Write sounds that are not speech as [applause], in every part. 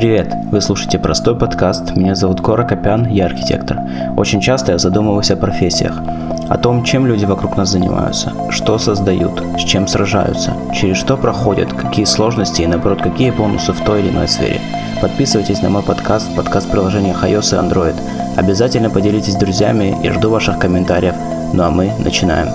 Привет! Вы слушаете простой подкаст. Меня зовут Кора Копян, я архитектор. Очень часто я задумываюсь о профессиях, о том, чем люди вокруг нас занимаются, что создают, с чем сражаются, через что проходят, какие сложности и, наоборот, какие бонусы в той или иной сфере. Подписывайтесь на мой подкаст, подкаст приложения iOS и Android. Обязательно поделитесь с друзьями и жду ваших комментариев. Ну а мы начинаем.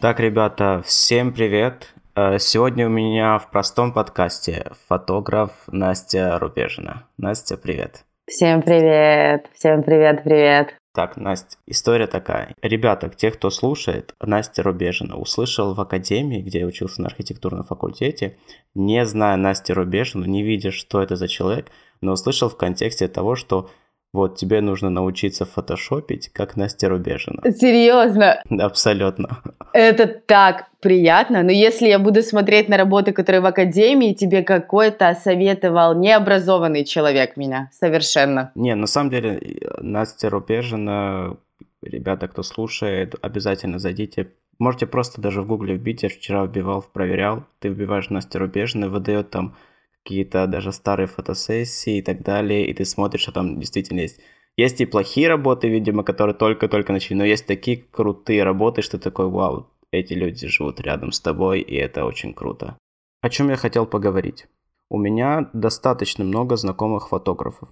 Так, ребята, всем привет. Э, сегодня у меня в простом подкасте фотограф Настя Рубежина. Настя, привет. Всем привет, всем привет, привет. Так, Настя, история такая. Ребята, те, кто слушает, Настя Рубежина услышал в академии, где я учился на архитектурном факультете, не зная Настю Рубежину, не видя, что это за человек, но услышал в контексте того, что вот, тебе нужно научиться фотошопить, как Настя Рубежина. Серьезно? Абсолютно. Это так приятно. Но если я буду смотреть на работы, которые в академии, тебе какой-то советовал необразованный человек меня. Совершенно. Не, на самом деле, Настя Рубежина, ребята, кто слушает, обязательно зайдите. Можете просто даже в гугле вбить, я вчера вбивал, проверял. Ты вбиваешь Настя Рубежина, выдает там какие-то даже старые фотосессии и так далее, и ты смотришь, что там действительно есть. Есть и плохие работы, видимо, которые только-только начали, но есть такие крутые работы, что такой, вау, эти люди живут рядом с тобой, и это очень круто. О чем я хотел поговорить? У меня достаточно много знакомых фотографов.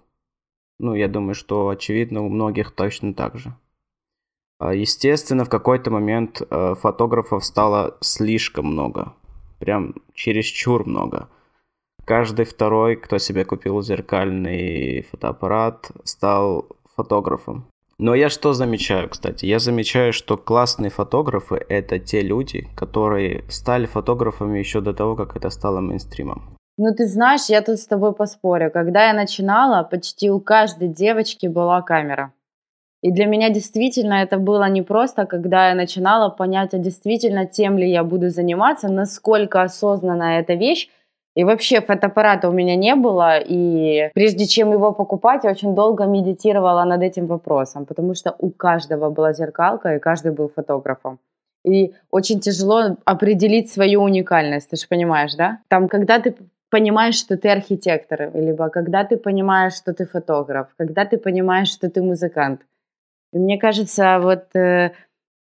Ну, я думаю, что очевидно у многих точно так же. А, естественно, в какой-то момент э, фотографов стало слишком много. Прям чересчур много. Каждый второй, кто себе купил зеркальный фотоаппарат, стал фотографом. Но я что замечаю, кстати? Я замечаю, что классные фотографы — это те люди, которые стали фотографами еще до того, как это стало мейнстримом. Ну, ты знаешь, я тут с тобой поспорю. Когда я начинала, почти у каждой девочки была камера. И для меня действительно это было не просто, когда я начинала понять, а действительно тем ли я буду заниматься, насколько осознанно эта вещь, и вообще фотоаппарата у меня не было, и прежде чем его покупать, я очень долго медитировала над этим вопросом, потому что у каждого была зеркалка, и каждый был фотографом. И очень тяжело определить свою уникальность, ты же понимаешь, да? Там, когда ты понимаешь, что ты архитектор, либо когда ты понимаешь, что ты фотограф, когда ты понимаешь, что ты музыкант. И мне кажется, вот э,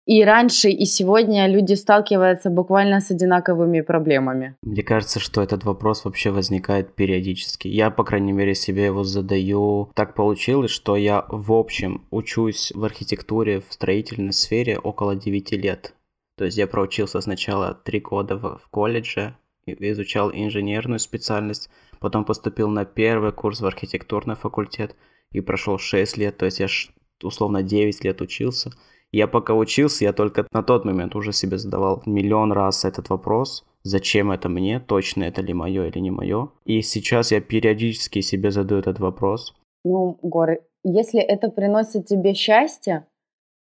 и раньше, и сегодня люди сталкиваются буквально с одинаковыми проблемами. Мне кажется, что этот вопрос вообще возникает периодически. Я, по крайней мере, себе его задаю. Так получилось, что я в общем учусь в архитектуре, в строительной сфере около 9 лет. То есть я проучился сначала 3 года в, колледже, изучал инженерную специальность, потом поступил на первый курс в архитектурный факультет и прошел 6 лет, то есть я условно 9 лет учился – я пока учился, я только на тот момент уже себе задавал миллион раз этот вопрос, зачем это мне, точно это ли мое или не мое. И сейчас я периодически себе задаю этот вопрос. Ну, Горы, если это приносит тебе счастье,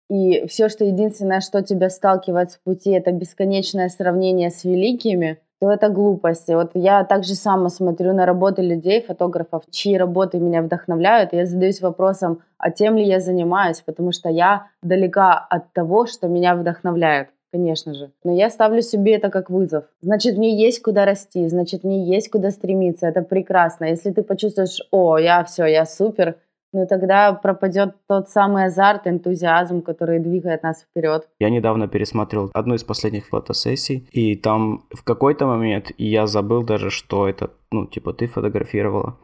и все, что единственное, что тебя сталкивает с пути, это бесконечное сравнение с великими, то это глупости. Вот я также сама смотрю на работы людей, фотографов, чьи работы меня вдохновляют, и я задаюсь вопросом, а тем ли я занимаюсь, потому что я далека от того, что меня вдохновляет конечно же. Но я ставлю себе это как вызов. Значит, мне есть куда расти, значит, мне есть куда стремиться. Это прекрасно. Если ты почувствуешь, о, я все, я супер, ну тогда пропадет тот самый азарт, энтузиазм, который двигает нас вперед. Я недавно пересмотрел одну из последних фотосессий, и там в какой-то момент я забыл даже, что это, ну, типа, ты фотографировала.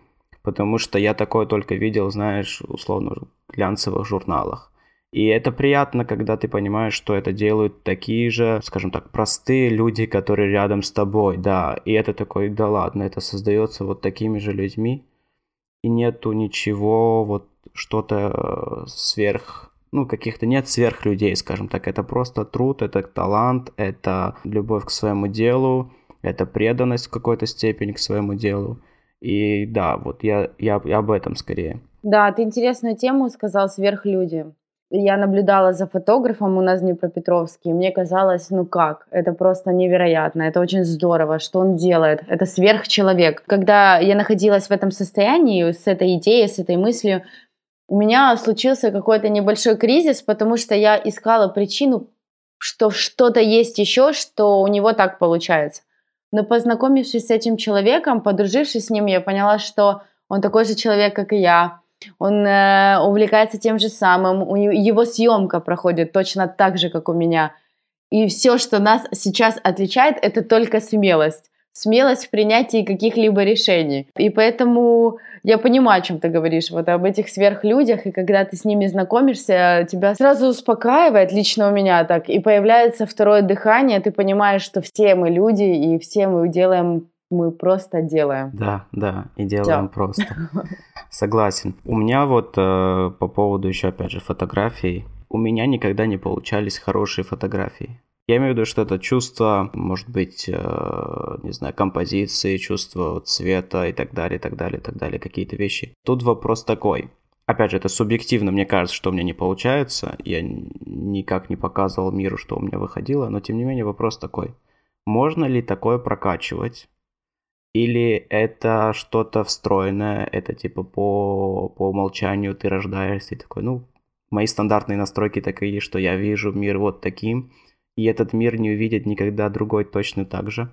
Потому что я такое только видел, знаешь, условно, в глянцевых журналах. И это приятно, когда ты понимаешь, что это делают такие же, скажем так, простые люди, которые рядом с тобой, да. И это такой, да ладно, это создается вот такими же людьми и нету ничего вот что-то э, сверх, ну, каких-то нет сверхлюдей, скажем так. Это просто труд, это талант, это любовь к своему делу, это преданность в какой-то степени к своему делу. И да, вот я, я, я об этом скорее. Да, ты интересную тему сказал «сверхлюди» я наблюдала за фотографом у нас в Днепропетровске, и мне казалось, ну как, это просто невероятно, это очень здорово, что он делает, это сверхчеловек. Когда я находилась в этом состоянии, с этой идеей, с этой мыслью, у меня случился какой-то небольшой кризис, потому что я искала причину, что что-то есть еще, что у него так получается. Но познакомившись с этим человеком, подружившись с ним, я поняла, что он такой же человек, как и я. Он э, увлекается тем же самым. У него, его съемка проходит точно так же, как у меня. И все, что нас сейчас отличает, это только смелость смелость в принятии каких-либо решений. И поэтому я понимаю, о чем ты говоришь, вот об этих сверхлюдях, и когда ты с ними знакомишься, тебя сразу успокаивает, лично у меня так, и появляется второе дыхание, ты понимаешь, что все мы люди, и все мы делаем мы просто делаем. Да, да, и делаем Всё. просто. [laughs] Согласен. У меня вот э, по поводу еще, опять же, фотографий, у меня никогда не получались хорошие фотографии. Я имею в виду, что это чувство, может быть, э, не знаю, композиции, чувство цвета и так далее, и так далее, и так далее, какие-то вещи. Тут вопрос такой. Опять же, это субъективно, мне кажется, что у меня не получается. Я никак не показывал миру, что у меня выходило, но тем не менее вопрос такой. Можно ли такое прокачивать? Или это что-то встроенное, это типа по, по умолчанию ты рождаешься и такой, ну, мои стандартные настройки такие, что я вижу мир вот таким, и этот мир не увидит никогда другой точно так же.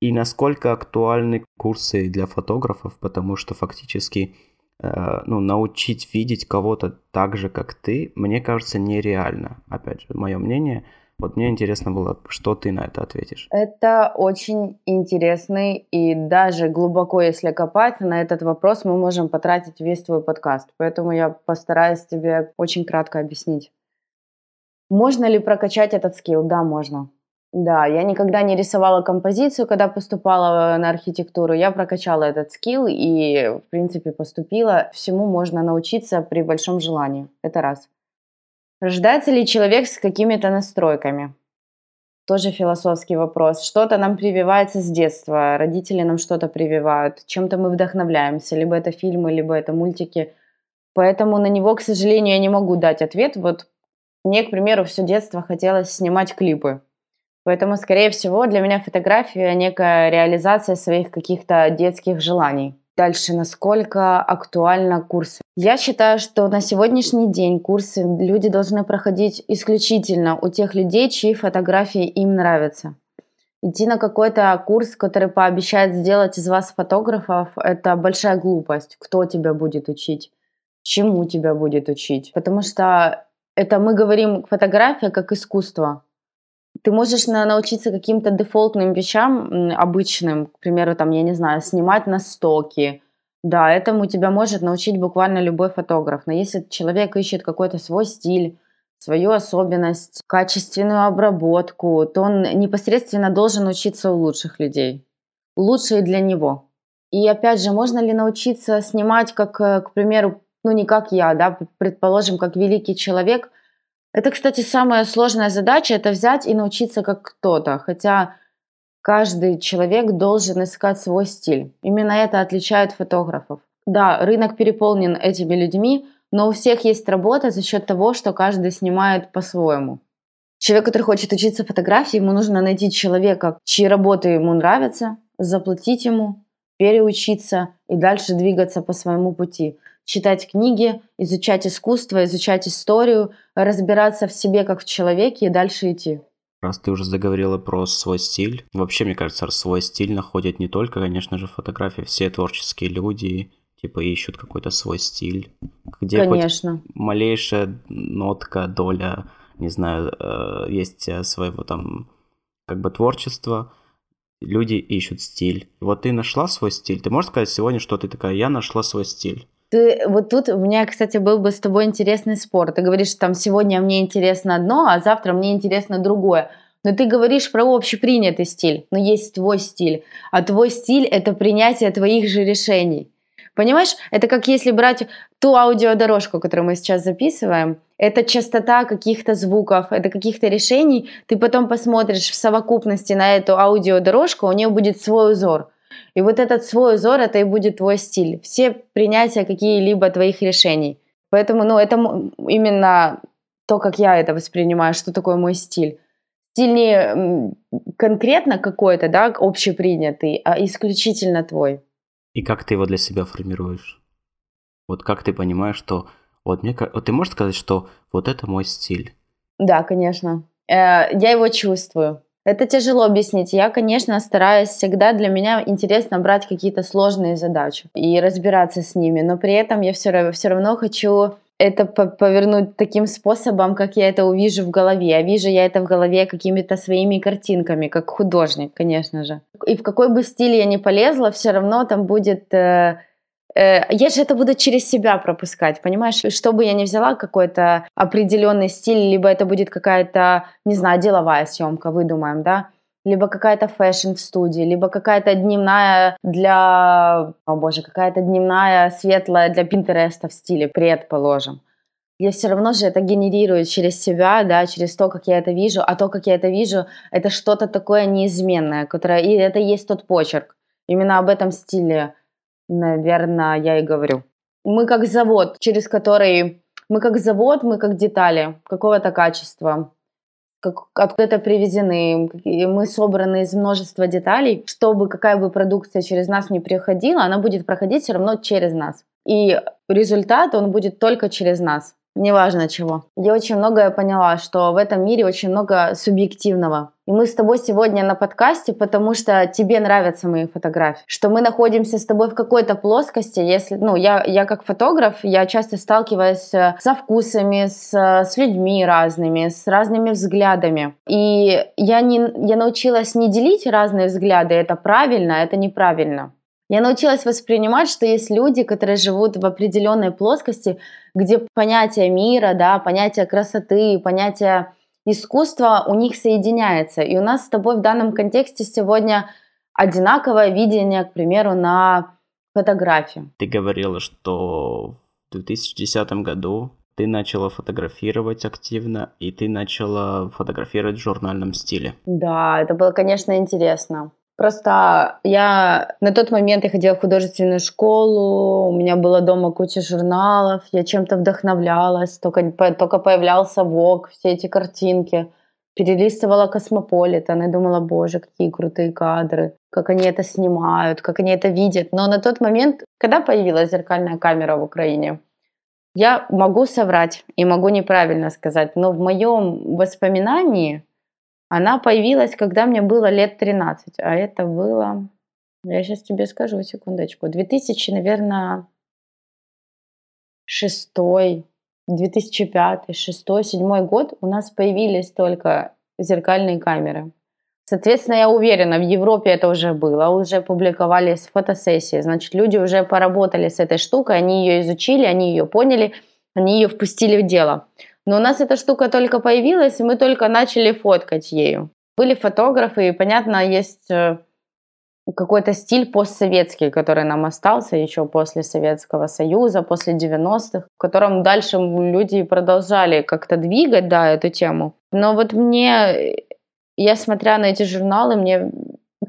И насколько актуальны курсы для фотографов, потому что фактически э, ну, научить видеть кого-то так же, как ты, мне кажется, нереально. Опять же, мое мнение. Вот мне интересно было, что ты на это ответишь. Это очень интересный и даже глубоко, если копать, на этот вопрос мы можем потратить весь твой подкаст. Поэтому я постараюсь тебе очень кратко объяснить. Можно ли прокачать этот скилл? Да, можно. Да, я никогда не рисовала композицию, когда поступала на архитектуру. Я прокачала этот скилл и, в принципе, поступила. Всему можно научиться при большом желании. Это раз. Рождается ли человек с какими-то настройками? Тоже философский вопрос. Что-то нам прививается с детства, родители нам что-то прививают, чем-то мы вдохновляемся, либо это фильмы, либо это мультики. Поэтому на него, к сожалению, я не могу дать ответ. Вот мне, к примеру, все детство хотелось снимать клипы. Поэтому, скорее всего, для меня фотография некая реализация своих каких-то детских желаний. Дальше, насколько актуально курсы. Я считаю, что на сегодняшний день курсы люди должны проходить исключительно у тех людей, чьи фотографии им нравятся. Идти на какой-то курс, который пообещает сделать из вас фотографов, это большая глупость. Кто тебя будет учить? Чему тебя будет учить? Потому что это мы говорим фотография как искусство. Ты можешь на, научиться каким-то дефолтным вещам обычным, к примеру, там, я не знаю, снимать на стоки. Да, этому тебя может научить буквально любой фотограф. Но если человек ищет какой-то свой стиль, свою особенность, качественную обработку, то он непосредственно должен учиться у лучших людей. Лучшие для него. И опять же, можно ли научиться снимать, как, э, к примеру, ну не как я, да, предположим, как великий человек. Это, кстати, самая сложная задача, это взять и научиться как кто-то, хотя каждый человек должен искать свой стиль. Именно это отличает фотографов. Да, рынок переполнен этими людьми, но у всех есть работа за счет того, что каждый снимает по-своему. Человек, который хочет учиться фотографии, ему нужно найти человека, чьи работы ему нравятся, заплатить ему, переучиться и дальше двигаться по своему пути читать книги, изучать искусство, изучать историю, разбираться в себе как в человеке и дальше идти. Раз ты уже заговорила про свой стиль, вообще, мне кажется, свой стиль находят не только, конечно же, фотографии, все творческие люди, типа, ищут какой-то свой стиль. Где конечно. хоть малейшая нотка, доля, не знаю, э, есть э, своего там, как бы, творчества, люди ищут стиль. Вот ты нашла свой стиль. Ты можешь сказать сегодня, что ты такая, я нашла свой стиль? Ты, вот тут у меня, кстати, был бы с тобой интересный спор. Ты говоришь, там сегодня мне интересно одно, а завтра мне интересно другое. Но ты говоришь про общепринятый стиль, но есть твой стиль. А твой стиль – это принятие твоих же решений. Понимаешь, это как если брать ту аудиодорожку, которую мы сейчас записываем, это частота каких-то звуков, это каких-то решений, ты потом посмотришь в совокупности на эту аудиодорожку, у нее будет свой узор – и вот этот свой узор, это и будет твой стиль. Все принятия какие-либо твоих решений. Поэтому, ну, это именно то, как я это воспринимаю, что такое мой стиль. Стиль не конкретно какой-то, да, общепринятый, а исключительно твой. И как ты его для себя формируешь? Вот как ты понимаешь, что... Вот мне вот ты можешь сказать, что вот это мой стиль? Да, конечно. Э, я его чувствую. Это тяжело объяснить. Я, конечно, стараюсь всегда, для меня интересно брать какие-то сложные задачи и разбираться с ними, но при этом я все все равно хочу это повернуть таким способом, как я это увижу в голове. А вижу я это в голове какими-то своими картинками, как художник, конечно же. И в какой бы стиль я ни полезла, все равно там будет... Э, я же это буду через себя пропускать, понимаешь? Что бы я ни взяла, какой-то определенный стиль, либо это будет какая-то, не знаю, деловая съемка, выдумаем, да? либо какая-то fashion в студии, либо какая-то дневная для, о боже, какая-то дневная светлая для Pinterest а в стиле, предположим. Я все равно же это генерирую через себя, да, через то, как я это вижу, а то, как я это вижу, это что-то такое неизменное, которое, и это есть тот почерк. Именно об этом стиле, наверное, я и говорю. Мы как завод, через который мы как завод, мы как детали. Какого-то качества. Как, откуда-то привезены, мы собраны из множества деталей, чтобы какая бы продукция через нас не приходила, она будет проходить все равно через нас. И результат, он будет только через нас, неважно чего. Я очень многое поняла, что в этом мире очень много субъективного. И мы с тобой сегодня на подкасте, потому что тебе нравятся мои фотографии. Что мы находимся с тобой в какой-то плоскости. Если, ну, я, я как фотограф, я часто сталкиваюсь э, со вкусами, с, с людьми разными, с разными взглядами. И я, не, я научилась не делить разные взгляды. Это правильно, это неправильно. Я научилась воспринимать, что есть люди, которые живут в определенной плоскости, где понятие мира, да, понятие красоты, понятие искусство у них соединяется. И у нас с тобой в данном контексте сегодня одинаковое видение, к примеру, на фотографии. Ты говорила, что в 2010 году ты начала фотографировать активно, и ты начала фотографировать в журнальном стиле. Да, это было, конечно, интересно. Просто я на тот момент я ходила в художественную школу, у меня было дома куча журналов, я чем-то вдохновлялась, только, только появлялся Vogue, все эти картинки. Перелистывала Космополитен и думала, боже, какие крутые кадры, как они это снимают, как они это видят. Но на тот момент, когда появилась зеркальная камера в Украине, я могу соврать и могу неправильно сказать, но в моем воспоминании она появилась, когда мне было лет 13, а это было, я сейчас тебе скажу, секундочку, 2000, наверное, шестой, 2005, шестой, седьмой год у нас появились только зеркальные камеры. Соответственно, я уверена, в Европе это уже было, уже публиковались фотосессии, значит, люди уже поработали с этой штукой, они ее изучили, они ее поняли, они ее впустили в дело. Но у нас эта штука только появилась, и мы только начали фоткать ею. Были фотографы, и, понятно, есть э, какой-то стиль постсоветский, который нам остался еще после Советского Союза, после 90-х, в котором дальше люди продолжали как-то двигать, да, эту тему. Но вот мне, я смотря на эти журналы, мне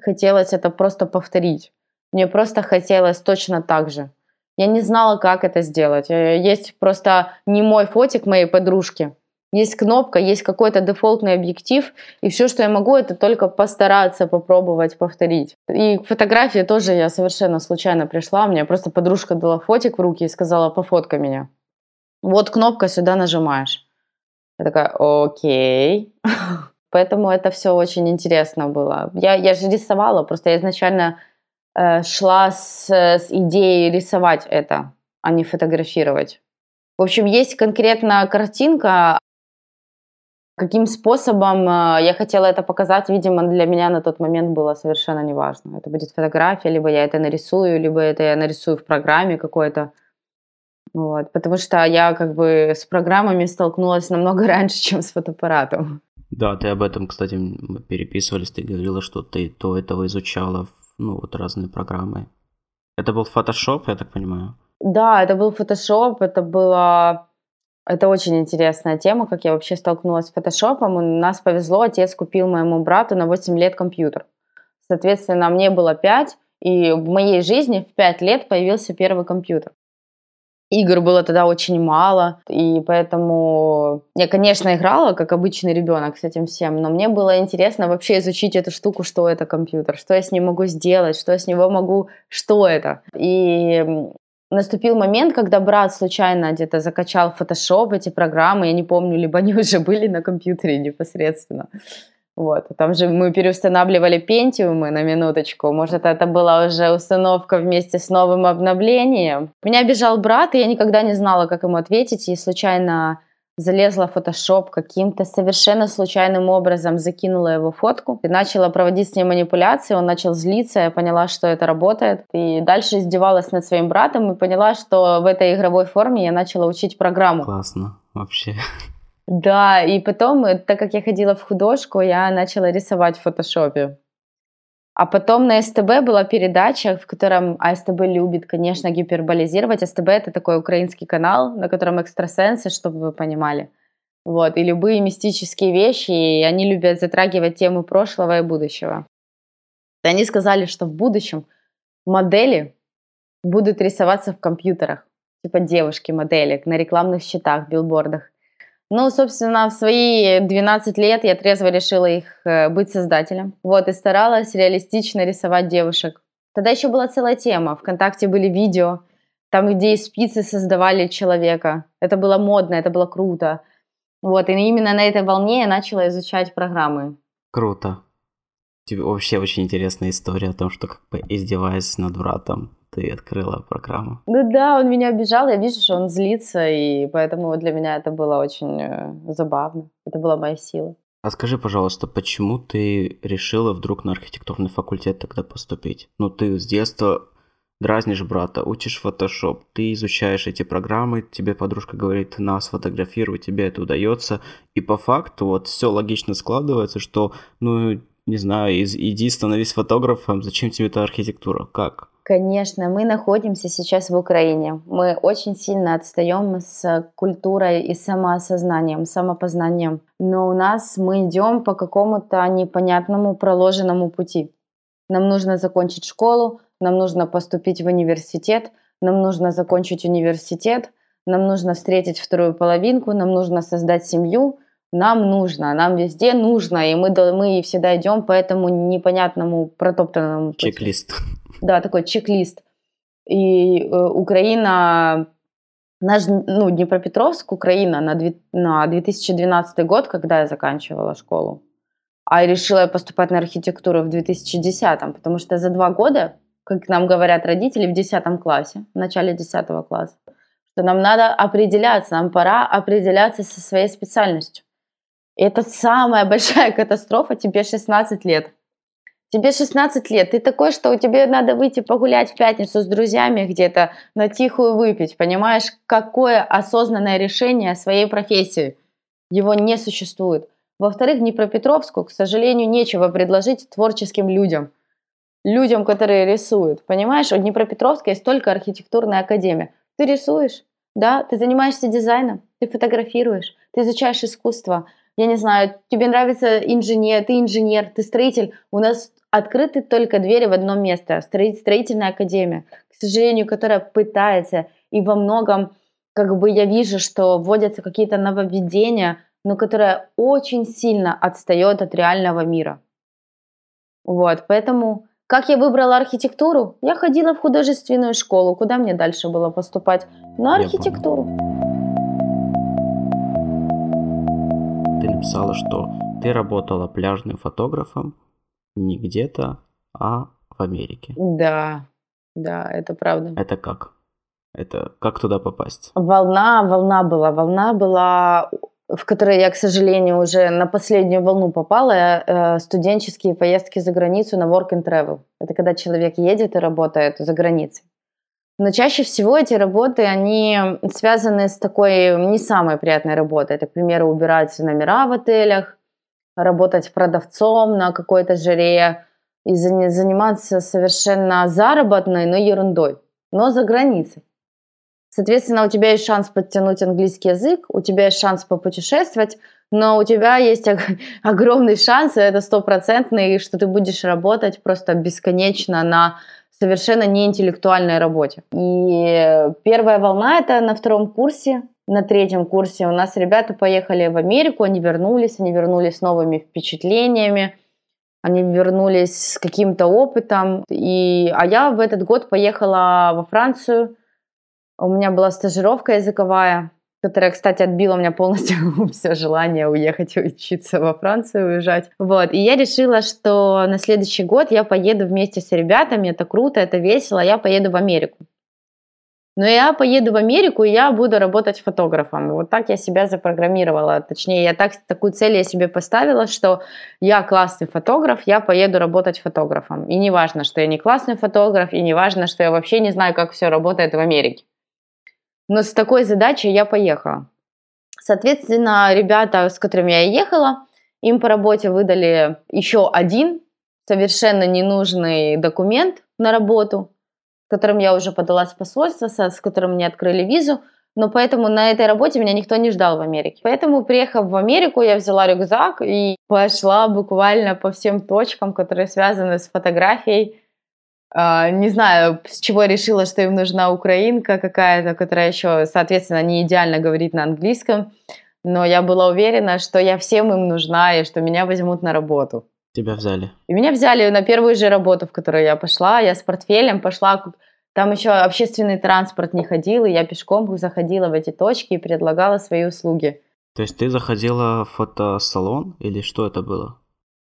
хотелось это просто повторить. Мне просто хотелось точно так же. Я не знала, как это сделать. Э, есть просто не мой фотик моей подружки. Есть кнопка, есть какой-то дефолтный объектив, и все, что я могу, это только постараться попробовать повторить. И к фотографии тоже я совершенно случайно пришла. Мне просто подружка дала фотик в руки и сказала, пофоткай меня. Вот кнопка, сюда нажимаешь. Я такая, окей. [laughs] Поэтому это все очень интересно было. Я, я же рисовала, просто я изначально шла с, с идеей рисовать это, а не фотографировать. В общем, есть конкретно картинка, каким способом э, я хотела это показать, видимо, для меня на тот момент было совершенно неважно. Это будет фотография, либо я это нарисую, либо это я нарисую в программе какой-то. Вот, потому что я как бы с программами столкнулась намного [laughs] раньше, чем с фотоаппаратом. Да, ты об этом, кстати, переписывались, ты говорила, что ты до этого изучала ну, вот разные программы. Это был Photoshop, я так понимаю? Да, это был Photoshop, это было... Это очень интересная тема, как я вообще столкнулась с фотошопом. У нас повезло, отец купил моему брату на 8 лет компьютер. Соответственно, мне было 5, и в моей жизни в 5 лет появился первый компьютер. Игр было тогда очень мало, и поэтому я, конечно, играла, как обычный ребенок с этим всем, но мне было интересно вообще изучить эту штуку, что это компьютер, что я с ним могу сделать, что я с него могу, что это. И наступил момент, когда брат случайно где-то закачал Photoshop, эти программы, я не помню, либо они [laughs] уже были на компьютере непосредственно. Вот, там же мы переустанавливали пентиумы на минуточку. Может, это была уже установка вместе с новым обновлением. Меня обижал брат, и я никогда не знала, как ему ответить, и случайно залезла в Photoshop каким-то совершенно случайным образом, закинула его фотку и начала проводить с ним манипуляции. Он начал злиться, я поняла, что это работает. И дальше издевалась над своим братом и поняла, что в этой игровой форме я начала учить программу. Классно, вообще. Да, и потом, э, так как я ходила в художку, я начала рисовать в фотошопе. А потом на СТБ была передача, в котором а СТБ любит, конечно, гиперболизировать. СТБ — это такой украинский канал, на котором экстрасенсы, чтобы вы понимали. Вот, и любые мистические вещи, и они любят затрагивать темы прошлого и будущего. И они сказали, что в будущем модели будут рисоваться в компьютерах, типа девушки-модели на рекламных счетах, билбордах. Ну, собственно, в свои 12 лет я трезво решила их э, быть создателем. Вот, и старалась реалистично рисовать девушек. Тогда еще была целая тема. Вконтакте были видео, там, где из спицы создавали человека. Это было модно, это было круто. Вот, и именно на этой волне я начала изучать программы. Круто. Тебе вообще очень интересная история о том, что как бы издеваясь над братом, ты открыла программу. Ну да, он меня обижал, я вижу, что он злится, и поэтому для меня это было очень э, забавно. Это была моя сила. А скажи, пожалуйста, почему ты решила вдруг на архитектурный факультет тогда поступить? Ну, ты с детства дразнишь брата, учишь фотошоп, ты изучаешь эти программы, тебе подружка говорит, на, сфотографируй, тебе это удается, и по факту вот все логично складывается, что, ну, не знаю, иди становись фотографом, зачем тебе эта архитектура, как? Конечно, мы находимся сейчас в Украине. Мы очень сильно отстаем с культурой и самоосознанием, самопознанием. Но у нас мы идем по какому-то непонятному проложенному пути. Нам нужно закончить школу, нам нужно поступить в университет, нам нужно закончить университет, нам нужно встретить вторую половинку, нам нужно создать семью, нам нужно, нам везде нужно, и мы, мы всегда идем по этому непонятному протоптанному пути. Чек-лист да, такой чек-лист. И э, Украина, наш, ну, Днепропетровск, Украина на, две, на 2012 год, когда я заканчивала школу, а решила я поступать на архитектуру в 2010, потому что за два года, как нам говорят родители в 10 классе, в начале 10 класса, что нам надо определяться, нам пора определяться со своей специальностью. И это самая [laughs] большая катастрофа, тебе 16 лет. Тебе 16 лет, ты такой, что тебе надо выйти погулять в пятницу с друзьями где-то, на тихую выпить, понимаешь, какое осознанное решение своей профессии. Его не существует. Во-вторых, Днепропетровску, к сожалению, нечего предложить творческим людям. Людям, которые рисуют. Понимаешь, у Днепропетровска есть только архитектурная академия. Ты рисуешь, да, ты занимаешься дизайном, ты фотографируешь, ты изучаешь искусство, я не знаю, тебе нравится инженер, ты инженер, ты строитель, у нас открыты только двери в одно место, строительная академия, к сожалению, которая пытается и во многом, как бы я вижу, что вводятся какие-то нововведения, но которая очень сильно отстает от реального мира. Вот, поэтому как я выбрала архитектуру? Я ходила в художественную школу. Куда мне дальше было поступать? На архитектуру. Ты написала, что ты работала пляжным фотографом не где-то, а в Америке. Да, да, это правда. Это как? Это как туда попасть? Волна, волна была, волна была, в которой я, к сожалению, уже на последнюю волну попала. Э, студенческие поездки за границу на work and travel. Это когда человек едет и работает за границей. Но чаще всего эти работы, они связаны с такой не самой приятной работой. Это, к примеру, убирать номера в отелях, работать продавцом на какой-то жаре и заниматься совершенно заработной, но ерундой, но за границей. Соответственно, у тебя есть шанс подтянуть английский язык, у тебя есть шанс попутешествовать, но у тебя есть [laughs] огромный шанс, и это стопроцентный, что ты будешь работать просто бесконечно на совершенно неинтеллектуальной работе. И первая волна это на втором курсе на третьем курсе у нас ребята поехали в Америку, они вернулись, они вернулись с новыми впечатлениями, они вернулись с каким-то опытом. И, а я в этот год поехала во Францию. У меня была стажировка языковая. которая, кстати, отбила у меня полностью [laughs] все желание уехать учиться во Францию, уезжать. Вот. И я решила, что на следующий год я поеду вместе с ребятами, это круто, это весело, я поеду в Америку. Но я поеду в Америку, и я буду работать фотографом. Вот так я себя запрограммировала. Точнее, я так, такую цель я себе поставила, что я классный фотограф, я поеду работать фотографом. И не важно, что я не классный фотограф, и не важно, что я вообще не знаю, как все работает в Америке. Но с такой задачей я поехала. Соответственно, ребята, с которыми я ехала, им по работе выдали еще один совершенно ненужный документ на работу, которым я уже подалась в посольство, с которым мне открыли визу. Но поэтому на этой работе меня никто не ждал в Америке. Поэтому, приехав в Америку, я взяла рюкзак и пошла буквально по всем точкам, которые связаны с фотографией, Uh, не знаю, с чего решила, что им нужна украинка какая-то, которая еще, соответственно, не идеально говорит на английском. Но я была уверена, что я всем им нужна и что меня возьмут на работу. Тебя взяли? И меня взяли на первую же работу, в которую я пошла. Я с портфелем пошла. Там еще общественный транспорт не ходил, и я пешком заходила в эти точки и предлагала свои услуги. То есть ты заходила в фотосалон или что это было?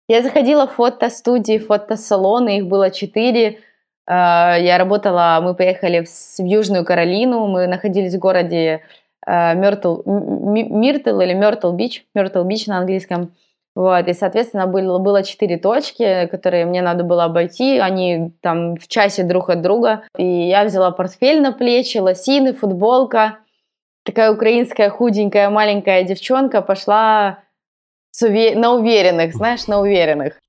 Я заходила в фотостудии, фотосалоны, их было четыре. Э, я работала, мы поехали в Южную Каролину, мы находились в городе Мертл, Миртл или Мертл Бич, Myrtle Beach на английском. Вот, и, соответственно, было, было четыре точки, которые мне надо было обойти, они там в часе друг от друга. И я взяла портфель на плечи, лосины, футболка. Такая украинская худенькая маленькая девчонка пошла на уверенных, знаешь, на уверенных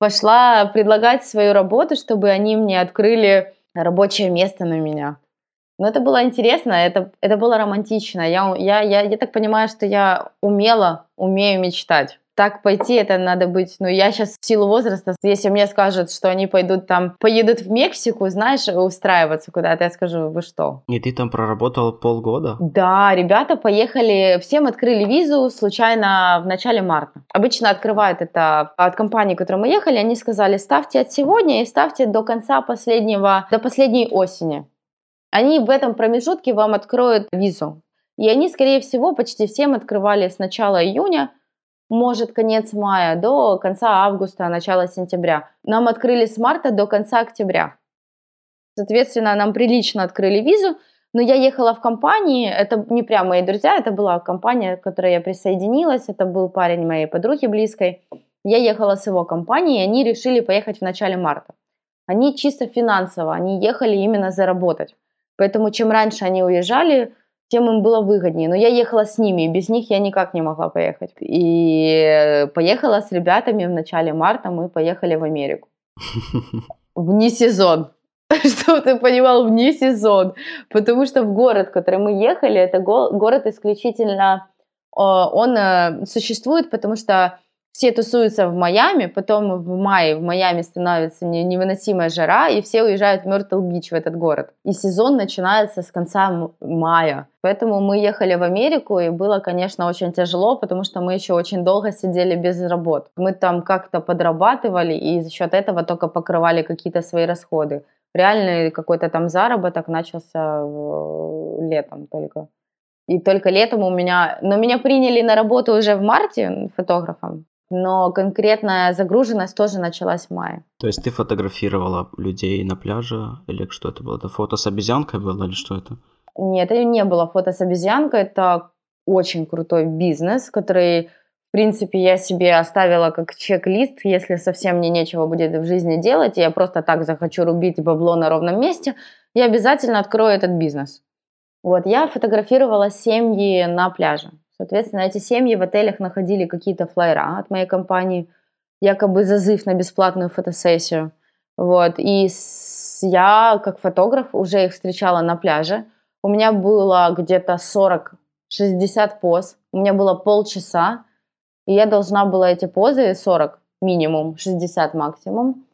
пошла предлагать свою работу, чтобы они мне открыли рабочее место на меня. Но это было интересно, это, это было романтично. Я, я, я, я так понимаю, что я умела, умею мечтать так пойти, это надо быть, ну, я сейчас в силу возраста, если мне скажут, что они пойдут там, поедут в Мексику, знаешь, устраиваться куда-то, я скажу, вы что? И ты там проработал полгода? Да, ребята поехали, всем открыли визу случайно в начале марта. Обычно открывают это от компании, к которой мы ехали, они сказали, ставьте от сегодня и ставьте до конца последнего, до последней осени. Они в этом промежутке вам откроют визу. И они, скорее всего, почти всем открывали с начала июня, может конец мая до конца августа, начала сентября. Нам открыли с марта до конца октября. Соответственно, нам прилично открыли визу, но я ехала в компании, это не прям мои друзья, это была компания, к которой я присоединилась, это был парень моей подруги близкой. Я ехала с его компанией, и они решили поехать в начале марта. Они чисто финансово, они ехали именно заработать. Поэтому чем раньше они уезжали, тем им было выгоднее. Но я ехала с ними, и без них я никак не могла поехать. И поехала с ребятами в начале марта, мы поехали в Америку. [laughs] Вне сезон. [laughs] Чтобы ты понимал, вне сезон. Потому что в город, в который мы ехали, это город исключительно... Он э, существует, потому что все тусуются в Майами, потом в мае в Майами становится невыносимая жара, и все уезжают в Мертл-Бич, в этот город. И сезон начинается с конца мая. Поэтому мы ехали в Америку, и было, конечно, очень тяжело, потому что мы еще очень долго сидели без работ. Мы там как-то подрабатывали, и за счет этого только покрывали какие-то свои расходы. Реальный какой-то там заработок начался летом только. И только летом у меня... Но меня приняли на работу уже в марте фотографом но конкретная загруженность тоже началась в мае. То есть ты фотографировала людей на пляже или что это было? Это фото с обезьянкой было или что это? Нет, это не было фото с обезьянкой, это очень крутой бизнес, который, в принципе, я себе оставила как чек-лист, если совсем мне нечего будет в жизни делать, и я просто так захочу рубить бабло на ровном месте, я обязательно открою этот бизнес. Вот, я фотографировала семьи на пляже. Соответственно, эти семьи в отелях находили какие-то флайера от моей компании, якобы зазыв на бесплатную фотосессию. Вот. И я, как фотограф, уже их встречала на пляже. У меня было где-то 40-60 поз. У меня было полчаса. И я должна была эти позы, 40 минимум, 60 максимум,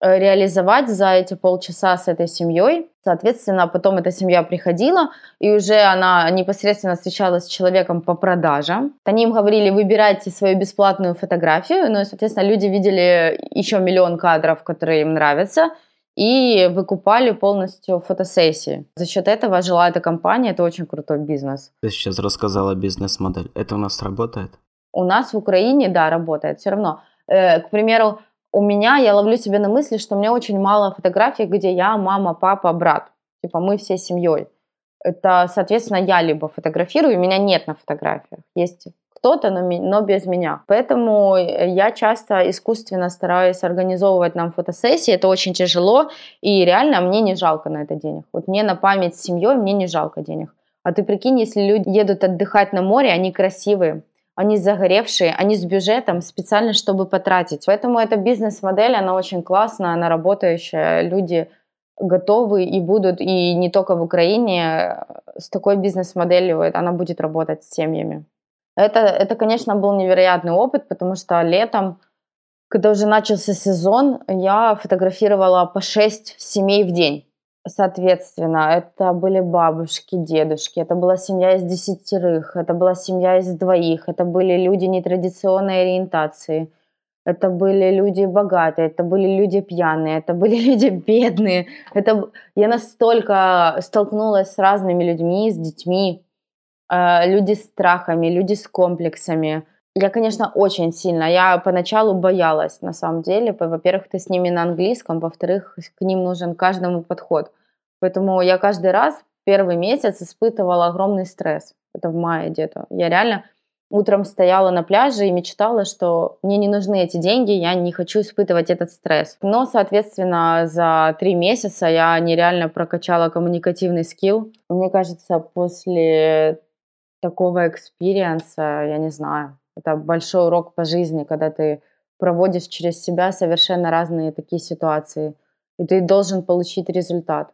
Э, реализовать за эти полчаса с этой семьей. Соответственно, потом эта семья приходила, и уже она непосредственно встречалась с человеком по продажам. Они им говорили, выбирайте свою бесплатную фотографию. Ну и, соответственно, люди видели еще миллион кадров, которые им нравятся. и выкупали полностью фотосессии. За счет этого жила эта компания, это очень крутой бизнес. Ты сейчас рассказала бизнес-модель. Это у нас работает? У нас в Украине, да, работает. Все равно, э, к примеру, у меня, я ловлю себя на мысли, что у меня очень мало фотографий, где я, мама, папа, брат. Типа мы все семьей. Это, соответственно, я либо фотографирую, меня нет на фотографиях. Есть кто-то, но, но без меня. Поэтому я часто искусственно стараюсь организовывать нам фотосессии. Это очень тяжело, и реально мне не жалко на это денег. Вот мне на память с семьей мне не жалко денег. А ты прикинь, если люди едут отдыхать на море, они красивые, они загоревшие, они с бюджетом специально, чтобы потратить. Поэтому эта бизнес-модель, она очень классная, она работающая. Люди готовы и будут, и не только в Украине, с такой бизнес-моделью она будет работать с семьями. Это, это, конечно, был невероятный опыт, потому что летом, когда уже начался сезон, я фотографировала по 6 семей в день. Соответственно, это были бабушки, дедушки, это была семья из десятерых, это была семья из двоих, это были люди нетрадиционной ориентации, это были люди богатые, это были люди пьяные, это были [laughs] люди бедные. Это... Я настолько столкнулась с разными людьми, с детьми, э, люди с страхами, люди с комплексами. Я, конечно, очень сильно. Я поначалу боялась, на самом деле. Во-первых, ты с ними на английском, во-вторых, к ним нужен каждому подход. Поэтому я каждый раз первый месяц испытывала огромный стресс. Это в мае где-то. Я реально утром стояла на пляже и мечтала, что мне не нужны эти деньги, я не хочу испытывать этот стресс. Но, соответственно, за три месяца я нереально прокачала коммуникативный skill. Мне кажется, после такого experience а, я не знаю, это большой урок по жизни, когда ты проводишь через себя совершенно разные такие ситуации, и ты должен получить результат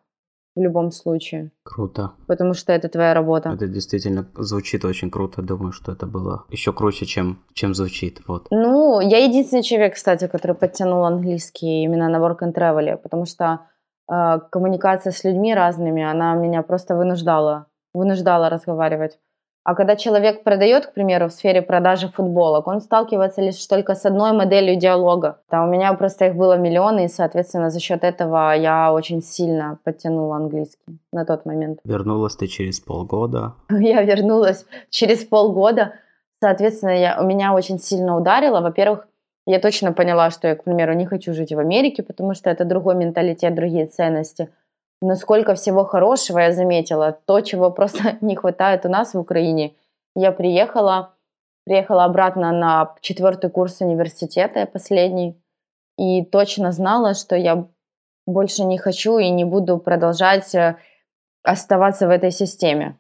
в любом случае. Круто. Потому что это твоя работа. Это действительно звучит очень круто. Думаю, что это было еще круче, чем, чем звучит. Вот. Ну, я единственный человек, кстати, который подтянул английский именно на work and travel, потому что э, коммуникация с людьми разными, она меня просто вынуждала, вынуждала разговаривать. А когда человек продает, к примеру, в сфере продажи футболок, он сталкивается лишь только с одной моделью диалога. Да, у меня просто их было миллионы, и, соответственно, за счет этого я очень сильно подтянула английский на тот момент. Вернулась ты через полгода? [laughs] Я вернулась через полгода. Соответственно, я, у меня очень сильно ударило. Во-первых, я точно поняла, что я, к примеру, не хочу жить в Америке, потому что это другой менталитет, другие ценности – но сколько всего хорошего я заметила, то, чего [laughs] просто не хватает у нас в Украине. Я приехала, приехала обратно на четвертый курс университета, последний, и точно знала, что я больше не хочу и не буду продолжать э, оставаться в этой системе.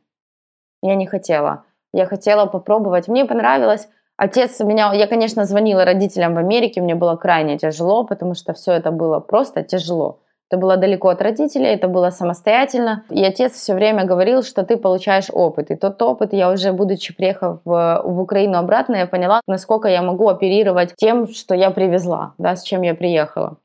Я не хотела. Я хотела попробовать. Мне понравилось. Отец меня, я, конечно, звонила родителям в Америке, мне было крайне тяжело, потому что все это было просто тяжело. Это было далеко от родителей, это было самостоятельно. И отец все время говорил, что ты получаешь опыт. И тот опыт я уже, будучи приехав в, в Украину обратно, я поняла, насколько я могу оперировать тем, что я привезла, да, с чем я приехала.